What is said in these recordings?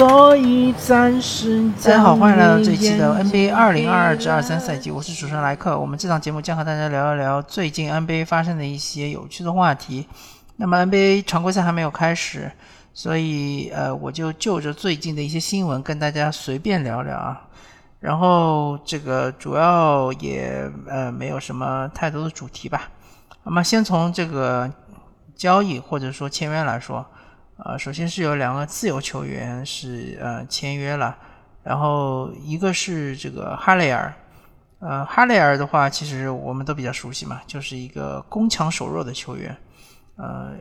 所以暂时。大家好，欢迎来到这一期的 NBA 二零二二至二三赛季，我是主持人莱克。我们这档节目将和大家聊一聊最近 NBA 发生的一些有趣的话题。那么 NBA 常规赛还没有开始，所以呃，我就就着最近的一些新闻跟大家随便聊聊啊。然后这个主要也呃没有什么太多的主题吧。那么先从这个交易或者说签约来说。呃，首先是有两个自由球员是呃签约了，然后一个是这个哈雷尔，呃，哈雷尔的话其实我们都比较熟悉嘛，就是一个攻强守弱的球员，呃，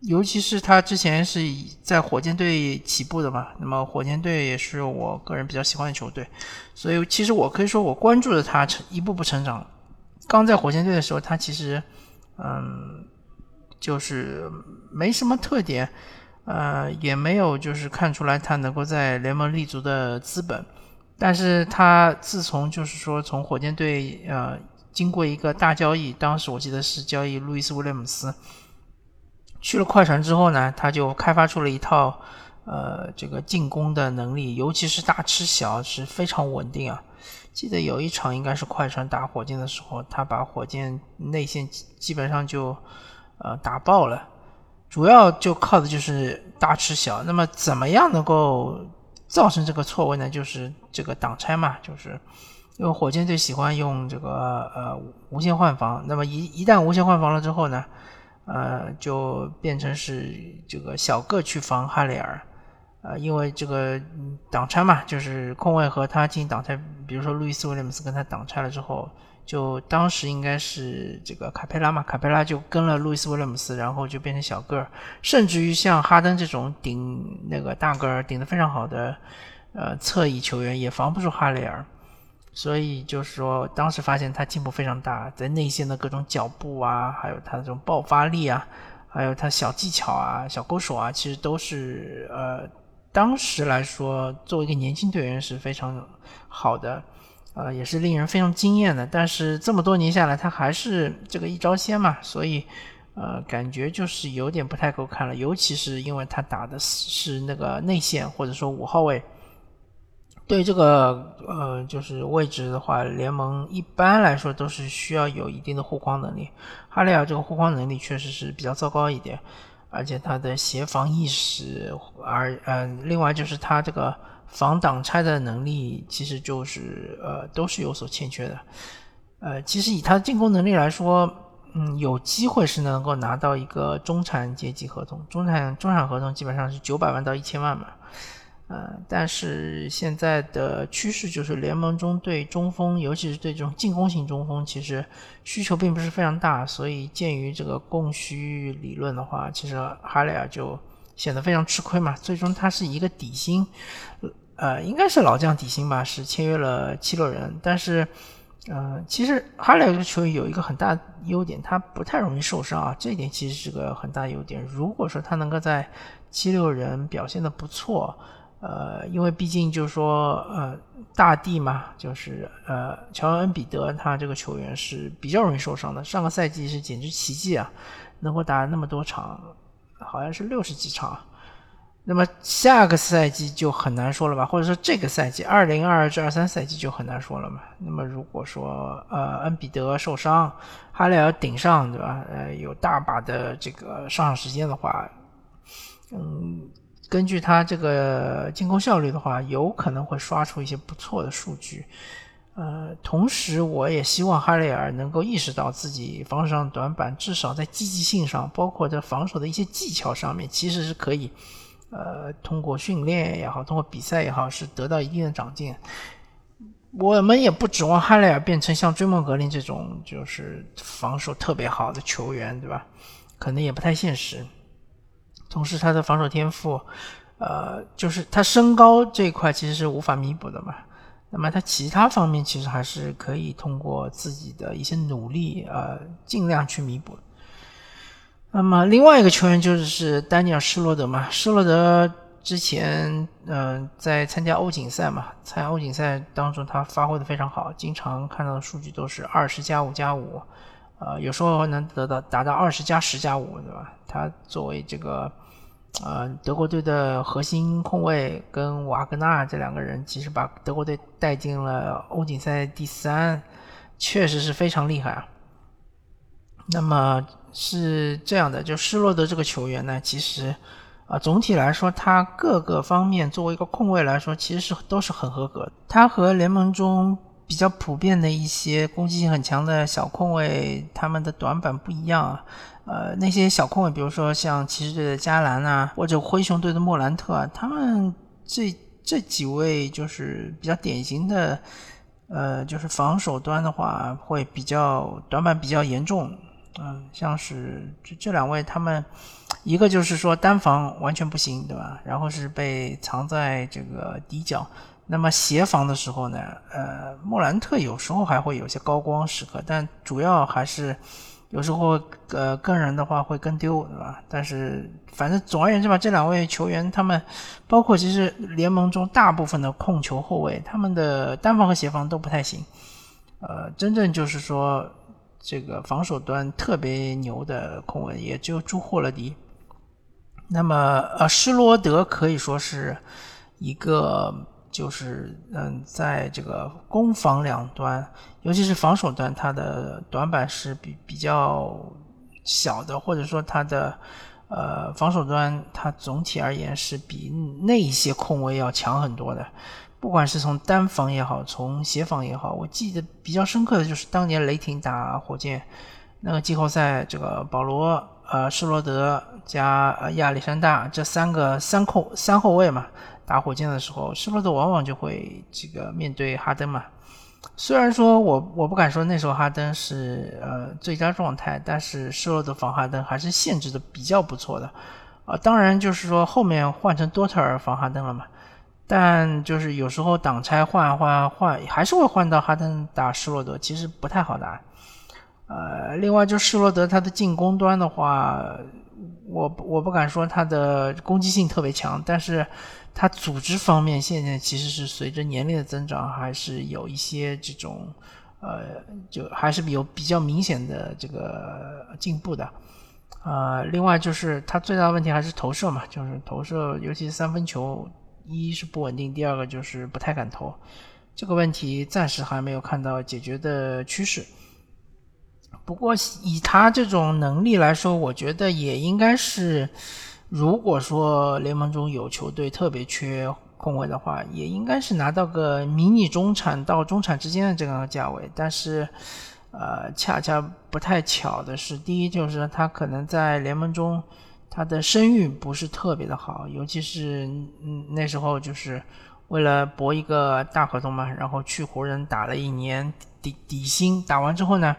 尤其是他之前是在火箭队起步的嘛，那么火箭队也是我个人比较喜欢的球队，所以其实我可以说我关注了他成一步步成长，刚在火箭队的时候他其实嗯就是没什么特点。呃，也没有就是看出来他能够在联盟立足的资本，但是他自从就是说从火箭队呃经过一个大交易，当时我记得是交易路易斯威廉姆斯去了快船之后呢，他就开发出了一套呃这个进攻的能力，尤其是大吃小是非常稳定啊。记得有一场应该是快船打火箭的时候，他把火箭内线基本上就呃打爆了。主要就靠的就是大吃小，那么怎么样能够造成这个错位呢？就是这个挡拆嘛，就是因为火箭队喜欢用这个呃无限换防，那么一一旦无限换防了之后呢，呃就变成是这个小个去防哈雷尔，呃因为这个挡拆嘛，就是控卫和他进行挡拆，比如说路易斯威廉姆斯跟他挡拆了之后。就当时应该是这个卡佩拉嘛，卡佩拉就跟了路易斯威廉姆斯，然后就变成小个儿，甚至于像哈登这种顶那个大个儿顶得非常好的呃侧翼球员也防不住哈雷尔，所以就是说当时发现他进步非常大，在内线的各种脚步啊，还有他这种爆发力啊，还有他小技巧啊、小勾手啊，其实都是呃当时来说作为一个年轻队员是非常好的。呃，也是令人非常惊艳的，但是这么多年下来，他还是这个一招鲜嘛，所以，呃，感觉就是有点不太够看了，尤其是因为他打的是那个内线或者说五号位，对这个呃就是位置的话，联盟一般来说都是需要有一定的护框能力，哈利尔这个护框能力确实是比较糟糕一点，而且他的协防意识，而呃，另外就是他这个。防挡拆的能力其实就是呃都是有所欠缺的，呃，其实以他的进攻能力来说，嗯，有机会是能够拿到一个中产阶级合同，中产中产合同基本上是九百万到一千万嘛，呃，但是现在的趋势就是联盟中对中锋，尤其是对这种进攻型中锋，其实需求并不是非常大，所以鉴于这个供需理论的话，其实哈雷尔就显得非常吃亏嘛，最终他是一个底薪。呃，应该是老将底薪吧，是签约了七六人。但是，呃，其实哈雷尔球员有一个很大优点，他不太容易受伤啊，这一点其实是个很大优点。如果说他能够在七六人表现的不错，呃，因为毕竟就是说，呃，大帝嘛，就是呃，乔恩比德他这个球员是比较容易受伤的。上个赛季是简直奇迹啊，能够打那么多场，好像是六十几场。那么下个赛季就很难说了吧，或者说这个赛季二零二二至二三赛季就很难说了嘛。那么如果说呃恩比德受伤，哈雷尔顶上对吧？呃有大把的这个上场时间的话，嗯，根据他这个进攻效率的话，有可能会刷出一些不错的数据。呃，同时我也希望哈雷尔能够意识到自己防守上短板，至少在积极性上，包括在防守的一些技巧上面，其实是可以。呃，通过训练也好，通过比赛也好，是得到一定的长进。我们也不指望哈雷尔变成像追梦格林这种就是防守特别好的球员，对吧？可能也不太现实。同时，他的防守天赋，呃，就是他身高这一块其实是无法弥补的嘛。那么他其他方面其实还是可以通过自己的一些努力，呃，尽量去弥补。那么另外一个球员就是丹尼尔施罗德嘛，施罗德之前嗯在参加欧锦赛嘛，参加欧锦赛当中他发挥的非常好，经常看到的数据都是二十加五加五，呃有时候能得到达到二十加十加五，对吧？他作为这个呃，德国队的核心控卫跟瓦格纳这两个人，其实把德国队带进了欧锦赛第三，确实是非常厉害啊。那么是这样的，就施罗德这个球员呢，其实啊，总体来说，他各个方面作为一个控卫来说，其实是都是很合格的。他和联盟中比较普遍的一些攻击性很强的小控卫，他们的短板不一样啊。呃，那些小控卫，比如说像骑士队的加兰啊，或者灰熊队的莫兰特啊，他们这这几位就是比较典型的，呃，就是防守端的话会比较短板比较严重。嗯，像是这这两位，他们一个就是说单防完全不行，对吧？然后是被藏在这个底角。那么协防的时候呢，呃，莫兰特有时候还会有些高光时刻，但主要还是。有时候，呃，个人的话会跟丢，对吧？但是，反正总而言之吧，这两位球员，他们包括其实联盟中大部分的控球后卫，他们的单防和协防都不太行。呃，真正就是说这个防守端特别牛的控卫，也就朱霍勒迪。那么，呃，施罗德可以说是一个。就是嗯，在这个攻防两端，尤其是防守端，它的短板是比比较小的，或者说它的呃防守端，它总体而言是比那一些控卫要强很多的。不管是从单防也好，从协防也好，我记得比较深刻的就是当年雷霆打火箭那个季后赛，这个保罗、呃施罗德加亚历山大这三个三控三后卫嘛。打火箭的时候，施罗德往往就会这个面对哈登嘛。虽然说我我不敢说那时候哈登是呃最佳状态，但是施罗德防哈登还是限制的比较不错的啊。当然就是说后面换成多特尔防哈登了嘛，但就是有时候挡拆换换换还是会换到哈登打施罗德，其实不太好打。呃，另外就施罗德他的进攻端的话，我我不敢说他的攻击性特别强，但是。他组织方面现在其实是随着年龄的增长，还是有一些这种，呃，就还是有比较明显的这个进步的，呃，另外就是他最大的问题还是投射嘛，就是投射，尤其是三分球，一是不稳定，第二个就是不太敢投，这个问题暂时还没有看到解决的趋势。不过以他这种能力来说，我觉得也应该是。如果说联盟中有球队特别缺控卫的话，也应该是拿到个迷你中产到中产之间的这个价位。但是，呃，恰恰不太巧的是，第一就是他可能在联盟中他的声誉不是特别的好，尤其是嗯那时候就是为了博一个大合同嘛，然后去湖人打了一年底底薪，打完之后呢。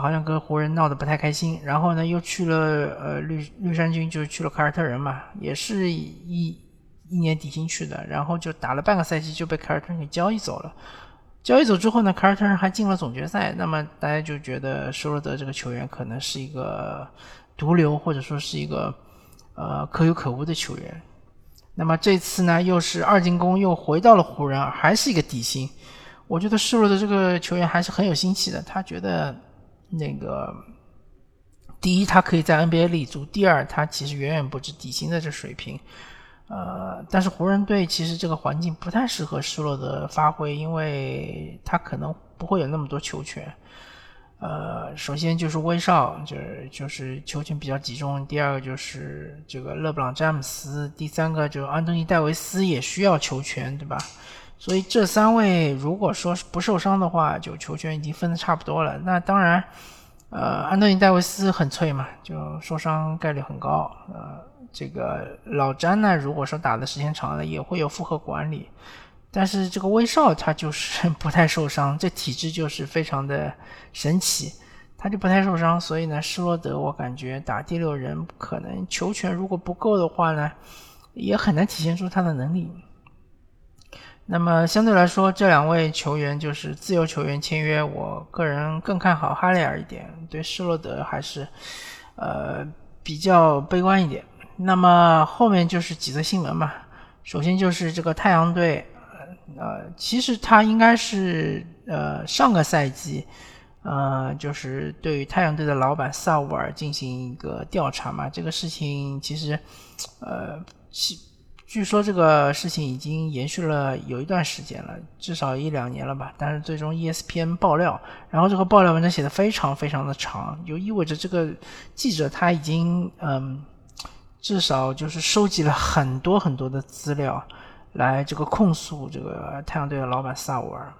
好像跟湖人闹得不太开心，然后呢，又去了呃绿绿衫军，就是去了凯尔特人嘛，也是一一年底薪去的，然后就打了半个赛季就被凯尔特人给交易走了。交易走之后呢，凯尔特人还进了总决赛，那么大家就觉得施罗德这个球员可能是一个毒瘤，或者说是一个呃可有可无的球员。那么这次呢，又是二进攻又回到了湖人，还是一个底薪。我觉得施罗德这个球员还是很有心气的，他觉得。那个，第一，他可以在 NBA 立足；第二，他其实远远不止底薪的这水平。呃，但是湖人队其实这个环境不太适合施罗德发挥，因为他可能不会有那么多球权。呃，首先就是威少，就是就是球权比较集中；第二个就是这个勒布朗詹姆斯；第三个就是安东尼戴维斯也需要球权，对吧？所以这三位如果说不受伤的话，就球权已经分的差不多了。那当然，呃，安东尼戴维斯很脆嘛，就受伤概率很高。呃，这个老詹呢，如果说打的时间长了，也会有负荷管理。但是这个威少他就是 不太受伤，这体质就是非常的神奇，他就不太受伤。所以呢，施罗德我感觉打第六人可能球权如果不够的话呢，也很难体现出他的能力。那么相对来说，这两位球员就是自由球员签约，我个人更看好哈雷尔一点，对施罗德还是呃比较悲观一点。那么后面就是几则新闻嘛，首先就是这个太阳队，呃，其实他应该是呃上个赛季呃，就是对于太阳队的老板萨乌尔进行一个调查嘛。这个事情其实，呃，据说这个事情已经延续了有一段时间了，至少一两年了吧。但是最终 ESPN 爆料，然后这个爆料文章写的非常非常的长，就意味着这个记者他已经嗯，至少就是收集了很多很多的资料，来这个控诉这个太阳队的老板萨乌尔。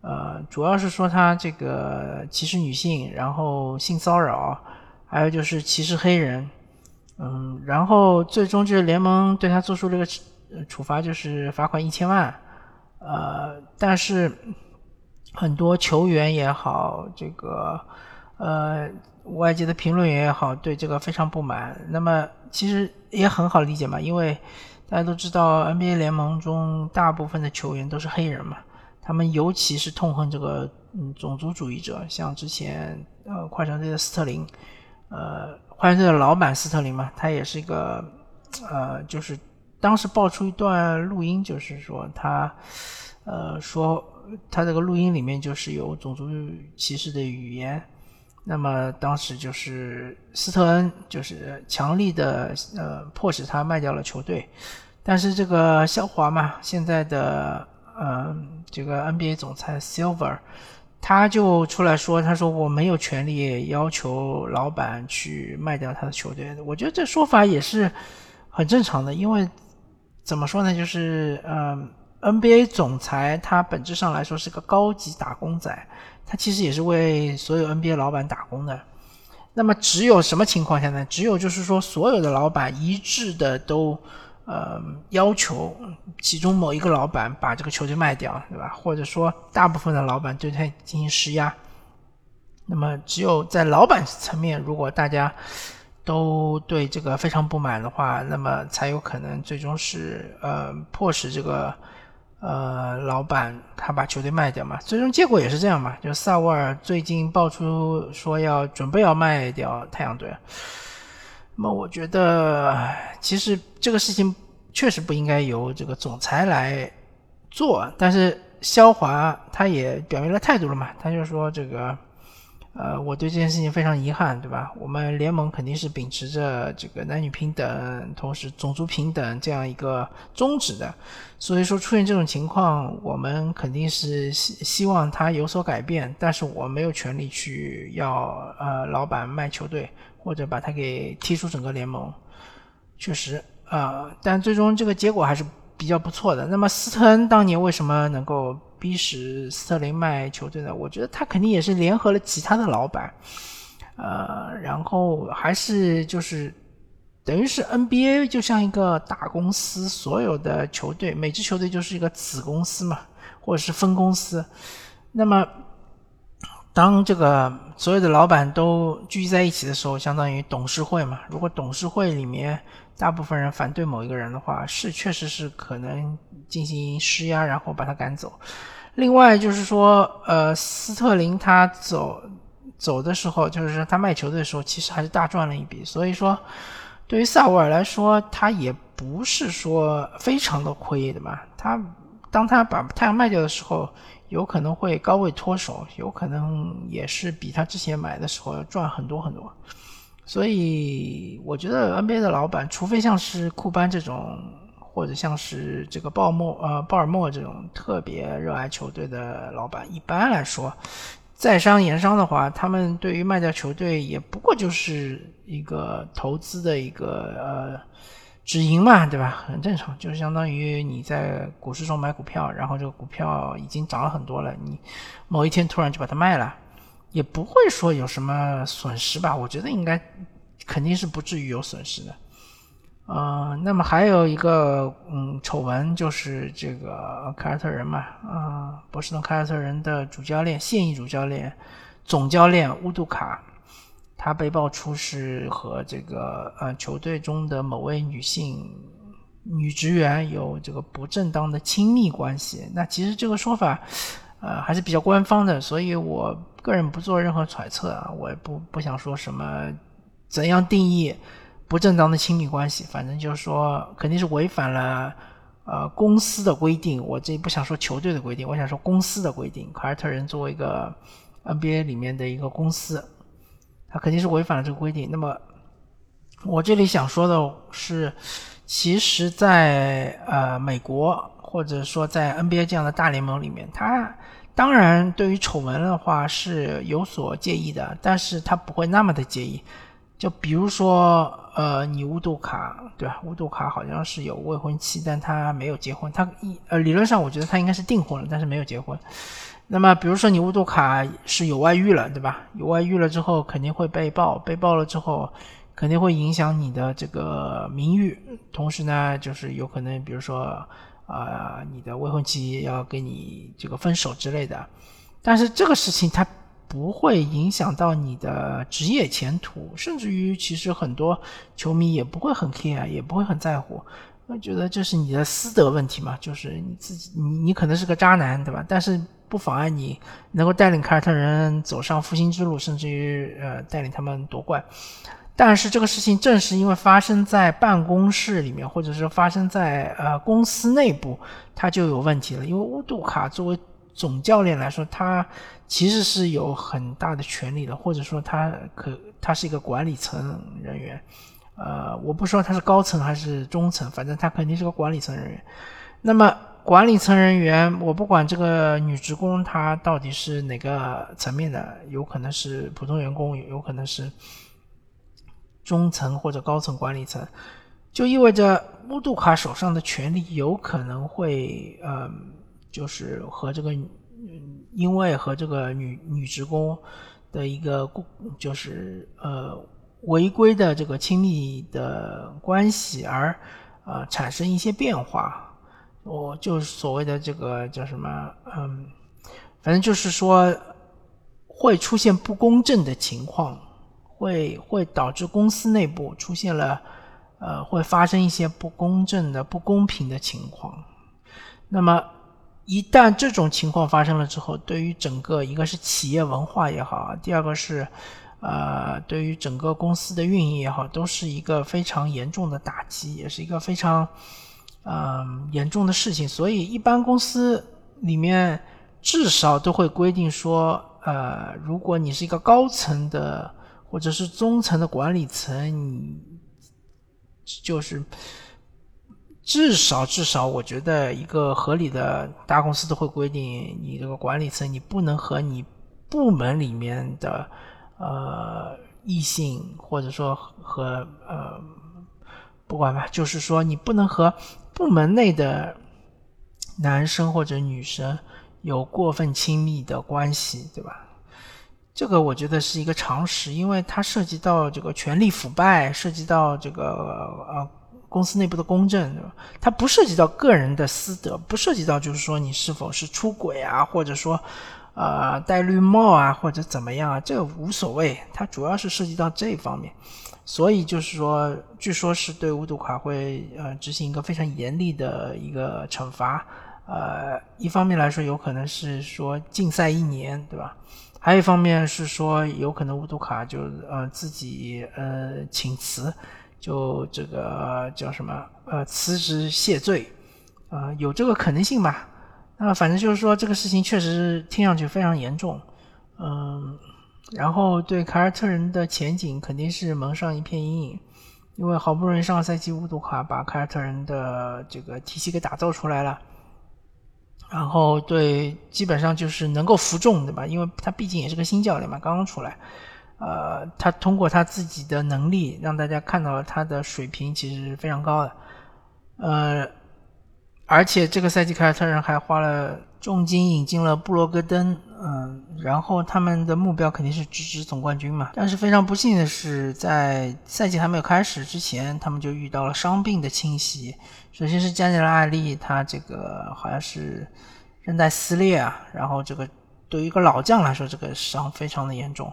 呃，主要是说他这个歧视女性，然后性骚扰，还有就是歧视黑人，嗯，然后最终就是联盟对他做出这个处罚，就是罚款一千万，呃，但是很多球员也好，这个呃外界的评论员也好，对这个非常不满。那么其实也很好理解嘛，因为大家都知道 NBA 联盟中大部分的球员都是黑人嘛。他们尤其是痛恨这个嗯种族主义者，像之前呃快船队的斯特林，呃快船队的老板斯特林嘛，他也是一个呃就是当时爆出一段录音，就是说他呃说他这个录音里面就是有种族歧视的语言，那么当时就是斯特恩就是强力的呃迫使他卖掉了球队，但是这个肖华嘛现在的。嗯，这个 NBA 总裁 Silver，他就出来说，他说我没有权利要求老板去卖掉他的球队。我觉得这说法也是很正常的，因为怎么说呢，就是嗯，NBA 总裁他本质上来说是个高级打工仔，他其实也是为所有 NBA 老板打工的。那么只有什么情况下呢？只有就是说所有的老板一致的都。呃，要求其中某一个老板把这个球队卖掉，对吧？或者说大部分的老板对他进行施压。那么，只有在老板层面，如果大家都对这个非常不满的话，那么才有可能最终是呃迫使这个呃老板他把球队卖掉嘛。最终结果也是这样嘛，就萨沃尔最近爆出说要准备要卖掉太阳队。那么我觉得，其实这个事情确实不应该由这个总裁来做，但是肖华他也表明了态度了嘛，他就说这个，呃，我对这件事情非常遗憾，对吧？我们联盟肯定是秉持着这个男女平等，同时种族平等这样一个宗旨的，所以说出现这种情况，我们肯定是希希望他有所改变，但是我没有权利去要呃老板卖球队。或者把他给踢出整个联盟，确实啊，但最终这个结果还是比较不错的。那么斯特恩当年为什么能够逼使斯特林卖球队呢？我觉得他肯定也是联合了其他的老板，呃，然后还是就是等于是 NBA 就像一个大公司，所有的球队每支球队就是一个子公司嘛，或者是分公司，那么。当这个所有的老板都聚集在一起的时候，相当于董事会嘛。如果董事会里面大部分人反对某一个人的话，是确实是可能进行施压，然后把他赶走。另外就是说，呃，斯特林他走走的时候，就是他卖球队的时候，其实还是大赚了一笔。所以说，对于萨沃尔来说，他也不是说非常的亏的嘛。他当他把太阳卖掉的时候。有可能会高位脱手，有可能也是比他之前买的时候要赚很多很多，所以我觉得 NBA 的老板，除非像是库班这种，或者像是这个鲍莫呃鲍尔默这种特别热爱球队的老板，一般来说，在商言商的话，他们对于卖掉球队也不过就是一个投资的一个呃。止盈嘛，对吧？很正常，就是相当于你在股市中买股票，然后这个股票已经涨了很多了，你某一天突然就把它卖了，也不会说有什么损失吧？我觉得应该肯定是不至于有损失的。呃，那么还有一个嗯丑闻就是这个凯尔特人嘛，啊，波士顿凯尔特人的主教练、现役主教练、总教练乌杜卡。他被爆出是和这个呃球队中的某位女性女职员有这个不正当的亲密关系。那其实这个说法，呃还是比较官方的，所以我个人不做任何揣测啊，我也不不想说什么怎样定义不正当的亲密关系。反正就是说肯定是违反了呃公司的规定。我这不想说球队的规定，我想说公司的规定。凯尔特人作为一个 NBA 里面的一个公司，他肯定是违反了这个规定。那么我这里想说的是，其实，在呃美国或者说在 NBA 这样的大联盟里面，他当然对于丑闻的话是有所介意的，但是他不会那么的介意。就比如说，呃，你乌杜卡，对吧？乌杜卡好像是有未婚妻，但他没有结婚。他一呃，理论上我觉得他应该是订婚了，但是没有结婚。那么，比如说你乌杜卡是有外遇了，对吧？有外遇了之后肯定会被爆，被爆了之后肯定会影响你的这个名誉。同时呢，就是有可能，比如说，啊，你的未婚妻要跟你这个分手之类的。但是这个事情它。不会影响到你的职业前途，甚至于其实很多球迷也不会很 care，也不会很在乎，我觉得这是你的私德问题嘛，就是你自己，你你可能是个渣男，对吧？但是不妨碍你能够带领凯尔特人走上复兴之路，甚至于呃带领他们夺冠。但是这个事情正是因为发生在办公室里面，或者是发生在呃公司内部，它就有问题了。因为乌杜卡作为总教练来说，他其实是有很大的权利的，或者说他可他是一个管理层人员，呃，我不说他是高层还是中层，反正他肯定是个管理层人员。那么管理层人员，我不管这个女职工她到底是哪个层面的，有可能是普通员工，有可能是中层或者高层管理层，就意味着乌杜卡手上的权力有可能会，嗯。就是和这个，因为和这个女女职工的一个就是呃违规的这个亲密的关系而呃产生一些变化，我就是所谓的这个叫什么嗯，反正就是说会出现不公正的情况，会会导致公司内部出现了呃会发生一些不公正的不公平的情况，那么。一旦这种情况发生了之后，对于整个一个是企业文化也好，第二个是，呃，对于整个公司的运营也好，都是一个非常严重的打击，也是一个非常，嗯，严重的事情。所以，一般公司里面至少都会规定说，呃，如果你是一个高层的或者是中层的管理层，你就是。至少至少，我觉得一个合理的大公司都会规定，你这个管理层你不能和你部门里面的呃异性，或者说和呃不管吧，就是说你不能和部门内的男生或者女生有过分亲密的关系，对吧？这个我觉得是一个常识，因为它涉及到这个权力腐败，涉及到这个呃。公司内部的公正，对吧？它不涉及到个人的私德，不涉及到就是说你是否是出轨啊，或者说，呃，戴绿帽啊，或者怎么样啊，这个无所谓。它主要是涉及到这方面，所以就是说，据说是对乌杜卡会呃执行一个非常严厉的一个惩罚。呃，一方面来说，有可能是说禁赛一年，对吧？还有一方面是说，有可能乌杜卡就呃自己呃请辞。就这个叫什么呃辞职谢罪，啊有这个可能性吧？那反正就是说这个事情确实听上去非常严重，嗯，然后对凯尔特人的前景肯定是蒙上一片阴影，因为好不容易上个赛季乌杜卡把凯尔特人的这个体系给打造出来了，然后对基本上就是能够服众对吧？因为他毕竟也是个新教练嘛，刚刚出来。呃，他通过他自己的能力，让大家看到了他的水平其实是非常高的。呃，而且这个赛季凯尔特人还花了重金引进了布罗格登，嗯，然后他们的目标肯定是直指总冠军嘛。但是非常不幸的是，在赛季还没有开始之前，他们就遇到了伤病的侵袭。首先是加内拉艾利，他这个好像是韧带撕裂啊，然后这个对于一个老将来说，这个伤非常的严重。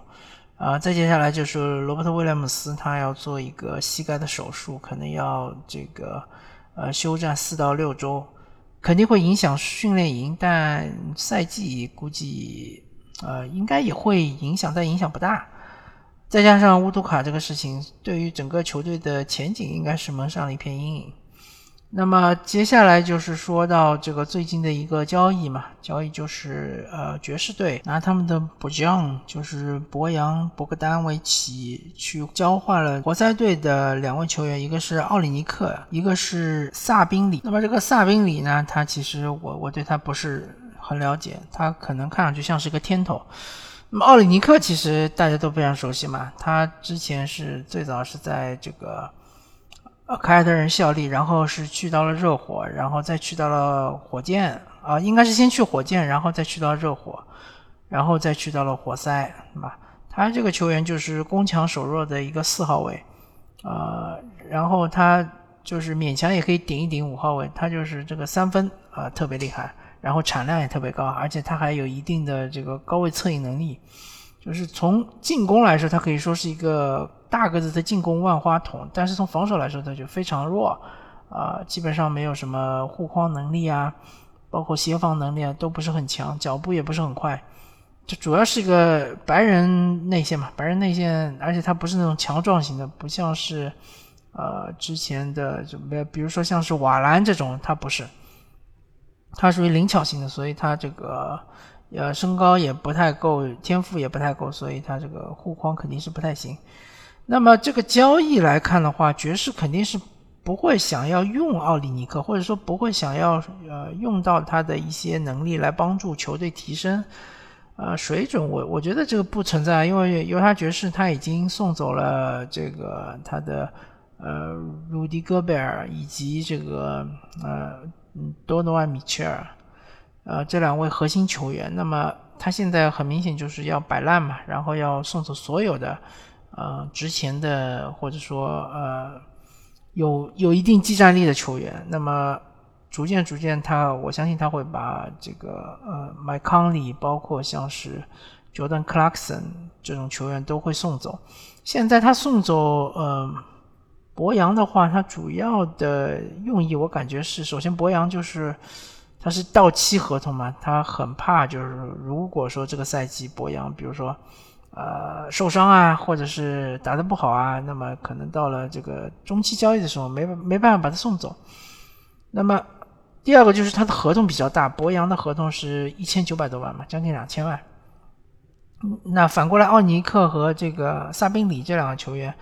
啊，再接下来就是罗伯特威廉姆斯，他要做一个膝盖的手术，可能要这个呃休战四到六周，肯定会影响训练营，但赛季估计呃应该也会影响，但影响不大。再加上乌图卡这个事情，对于整个球队的前景应该是蒙上了一片阴影。那么接下来就是说到这个最近的一个交易嘛，交易就是呃爵士队拿他们的博扬，就是博扬博格丹维奇去交换了活塞队的两位球员，一个是奥里尼克，一个是萨宾里。那么这个萨宾里呢，他其实我我对他不是很了解，他可能看上去像是一个天头。那么奥里尼克其实大家都非常熟悉嘛，他之前是最早是在这个。呃，凯尔特人效力，然后是去到了热火，然后再去到了火箭，啊，应该是先去火箭，然后再去到热火，然后再去到了活塞，对吧？他这个球员就是攻强守弱的一个四号位，呃，然后他就是勉强也可以顶一顶五号位，他就是这个三分啊特别厉害，然后产量也特别高，而且他还有一定的这个高位策应能力，就是从进攻来说，他可以说是一个。大个子的进攻万花筒，但是从防守来说，他就非常弱，啊，基本上没有什么护框能力啊，包括协防能力啊，都不是很强，脚步也不是很快，这主要是一个白人内线嘛，白人内线，而且他不是那种强壮型的，不像是，呃，之前的就比如说像是瓦兰这种，他不是，他属于灵巧型的，所以他这个，呃，身高也不太够，天赋也不太够，所以他这个护框肯定是不太行。那么这个交易来看的话，爵士肯定是不会想要用奥里尼克，或者说不会想要呃用到他的一些能力来帮助球队提升呃水准。我我觉得这个不存在，因为犹他爵士他已经送走了这个他的呃鲁迪戈贝尔以及这个呃多诺万米切尔呃这两位核心球员。那么他现在很明显就是要摆烂嘛，然后要送走所有的。呃，值钱的或者说呃有有一定技战力的球员，那么逐渐逐渐，他我相信他会把这个呃麦康利，包括像是 Jordan Clarkson 这种球员都会送走。现在他送走呃博扬的话，他主要的用意我感觉是，首先博扬就是他是到期合同嘛，他很怕就是如果说这个赛季博扬，比如说。呃，受伤啊，或者是打得不好啊，那么可能到了这个中期交易的时候，没没办法把他送走。那么第二个就是他的合同比较大，博扬的合同是一千九百多万嘛，将近两千万。那反过来，奥尼克和这个萨宾里这两个球员，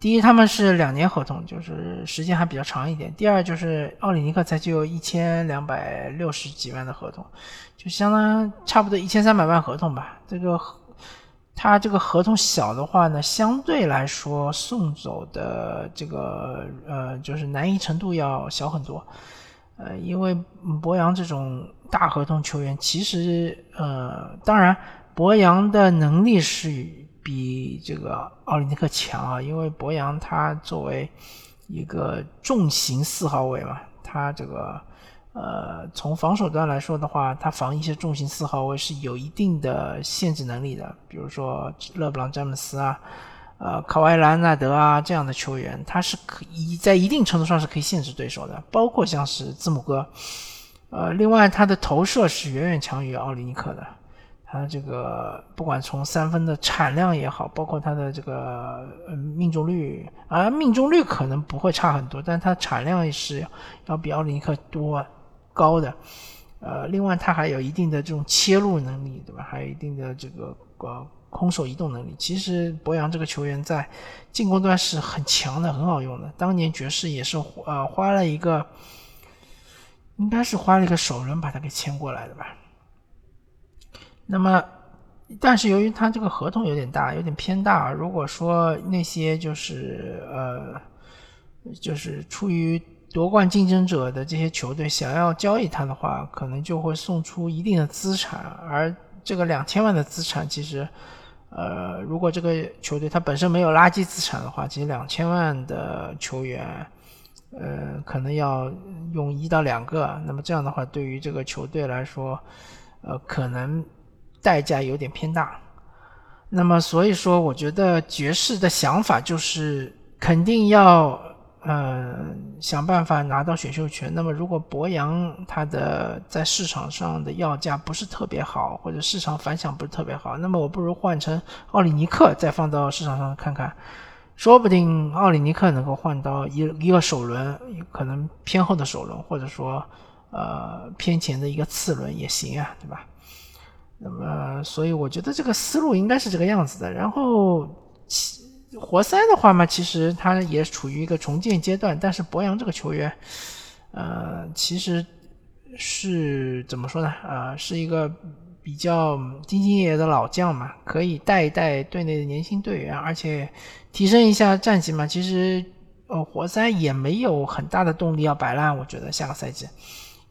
第一他们是两年合同，就是时间还比较长一点；第二就是奥里尼克才就一千两百六十几万的合同，就相当差不多一千三百万合同吧，这个。他这个合同小的话呢，相对来说送走的这个呃，就是难易程度要小很多。呃，因为博扬这种大合同球员，其实呃，当然博扬的能力是比这个奥林尼克强啊，因为博扬他作为一个重型四号位嘛，他这个。呃，从防守端来说的话，他防一些重型四号位是有一定的限制能力的。比如说勒布朗詹姆斯啊，呃，卡瓦兰纳德啊这样的球员，他是可以在一定程度上是可以限制对手的。包括像是字母哥，呃，另外他的投射是远远强于奥里尼克的。他这个不管从三分的产量也好，包括他的这个命中率，啊，命中率可能不会差很多，但他产量也是要比奥里尼克多。高的，呃，另外他还有一定的这种切入能力，对吧？还有一定的这个呃空手移动能力。其实博扬这个球员在进攻端是很强的，很好用的。当年爵士也是呃花了一个，应该是花了一个首轮把他给签过来的吧。那么，但是由于他这个合同有点大，有点偏大。如果说那些就是呃，就是出于夺冠竞争者的这些球队想要交易他的话，可能就会送出一定的资产，而这个两千万的资产，其实，呃，如果这个球队它本身没有垃圾资产的话，其实两千万的球员，呃，可能要用一到两个，那么这样的话，对于这个球队来说，呃，可能代价有点偏大。那么所以说，我觉得爵士的想法就是肯定要。呃，想办法拿到选秀权。那么，如果博扬他的在市场上的要价不是特别好，或者市场反响不是特别好，那么我不如换成奥里尼克，再放到市场上看看说不定奥里尼克能够换到一一个首轮，可能偏后的首轮，或者说呃偏前的一个次轮也行啊，对吧？那么，所以我觉得这个思路应该是这个样子的。然后，活塞的话嘛，其实他也处于一个重建阶段，但是博扬这个球员，呃，其实是怎么说呢？呃，是一个比较兢兢业业的老将嘛，可以带一带队内的年轻队员，而且提升一下战绩嘛。其实，呃，活塞也没有很大的动力要摆烂，我觉得下个赛季。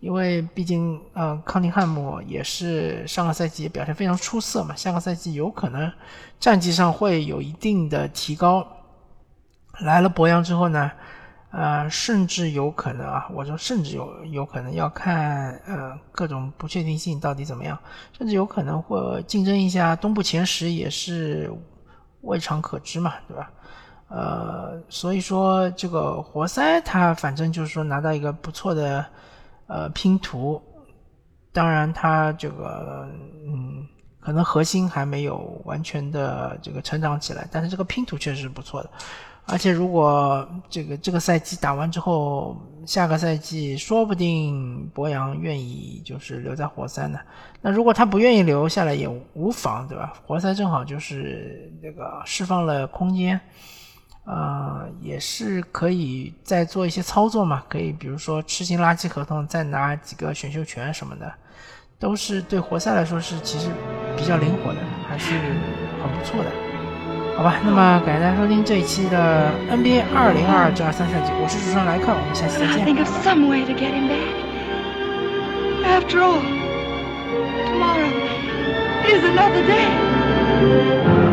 因为毕竟，呃，康宁汉姆也是上个赛季表现非常出色嘛，下个赛季有可能战绩上会有一定的提高。来了博扬之后呢，呃，甚至有可能啊，我说甚至有有可能要看，呃，各种不确定性到底怎么样，甚至有可能会竞争一下东部前十也是未尝可知嘛，对吧？呃，所以说这个活塞他反正就是说拿到一个不错的。呃，拼图，当然，它这个，嗯，可能核心还没有完全的这个成长起来，但是这个拼图确实是不错的。而且，如果这个这个赛季打完之后，下个赛季说不定博扬愿意就是留在活塞呢。那如果他不愿意留下来也无妨，对吧？活塞正好就是这个释放了空间。呃，也是可以再做一些操作嘛，可以比如说执行垃圾合同，再拿几个选秀权什么的，都是对活塞来说是其实比较灵活的，还是很不错的，好吧？那么感谢大家收听这一期的 NBA 二零二二至二三赛季，我是主持人莱克，我们下期再见。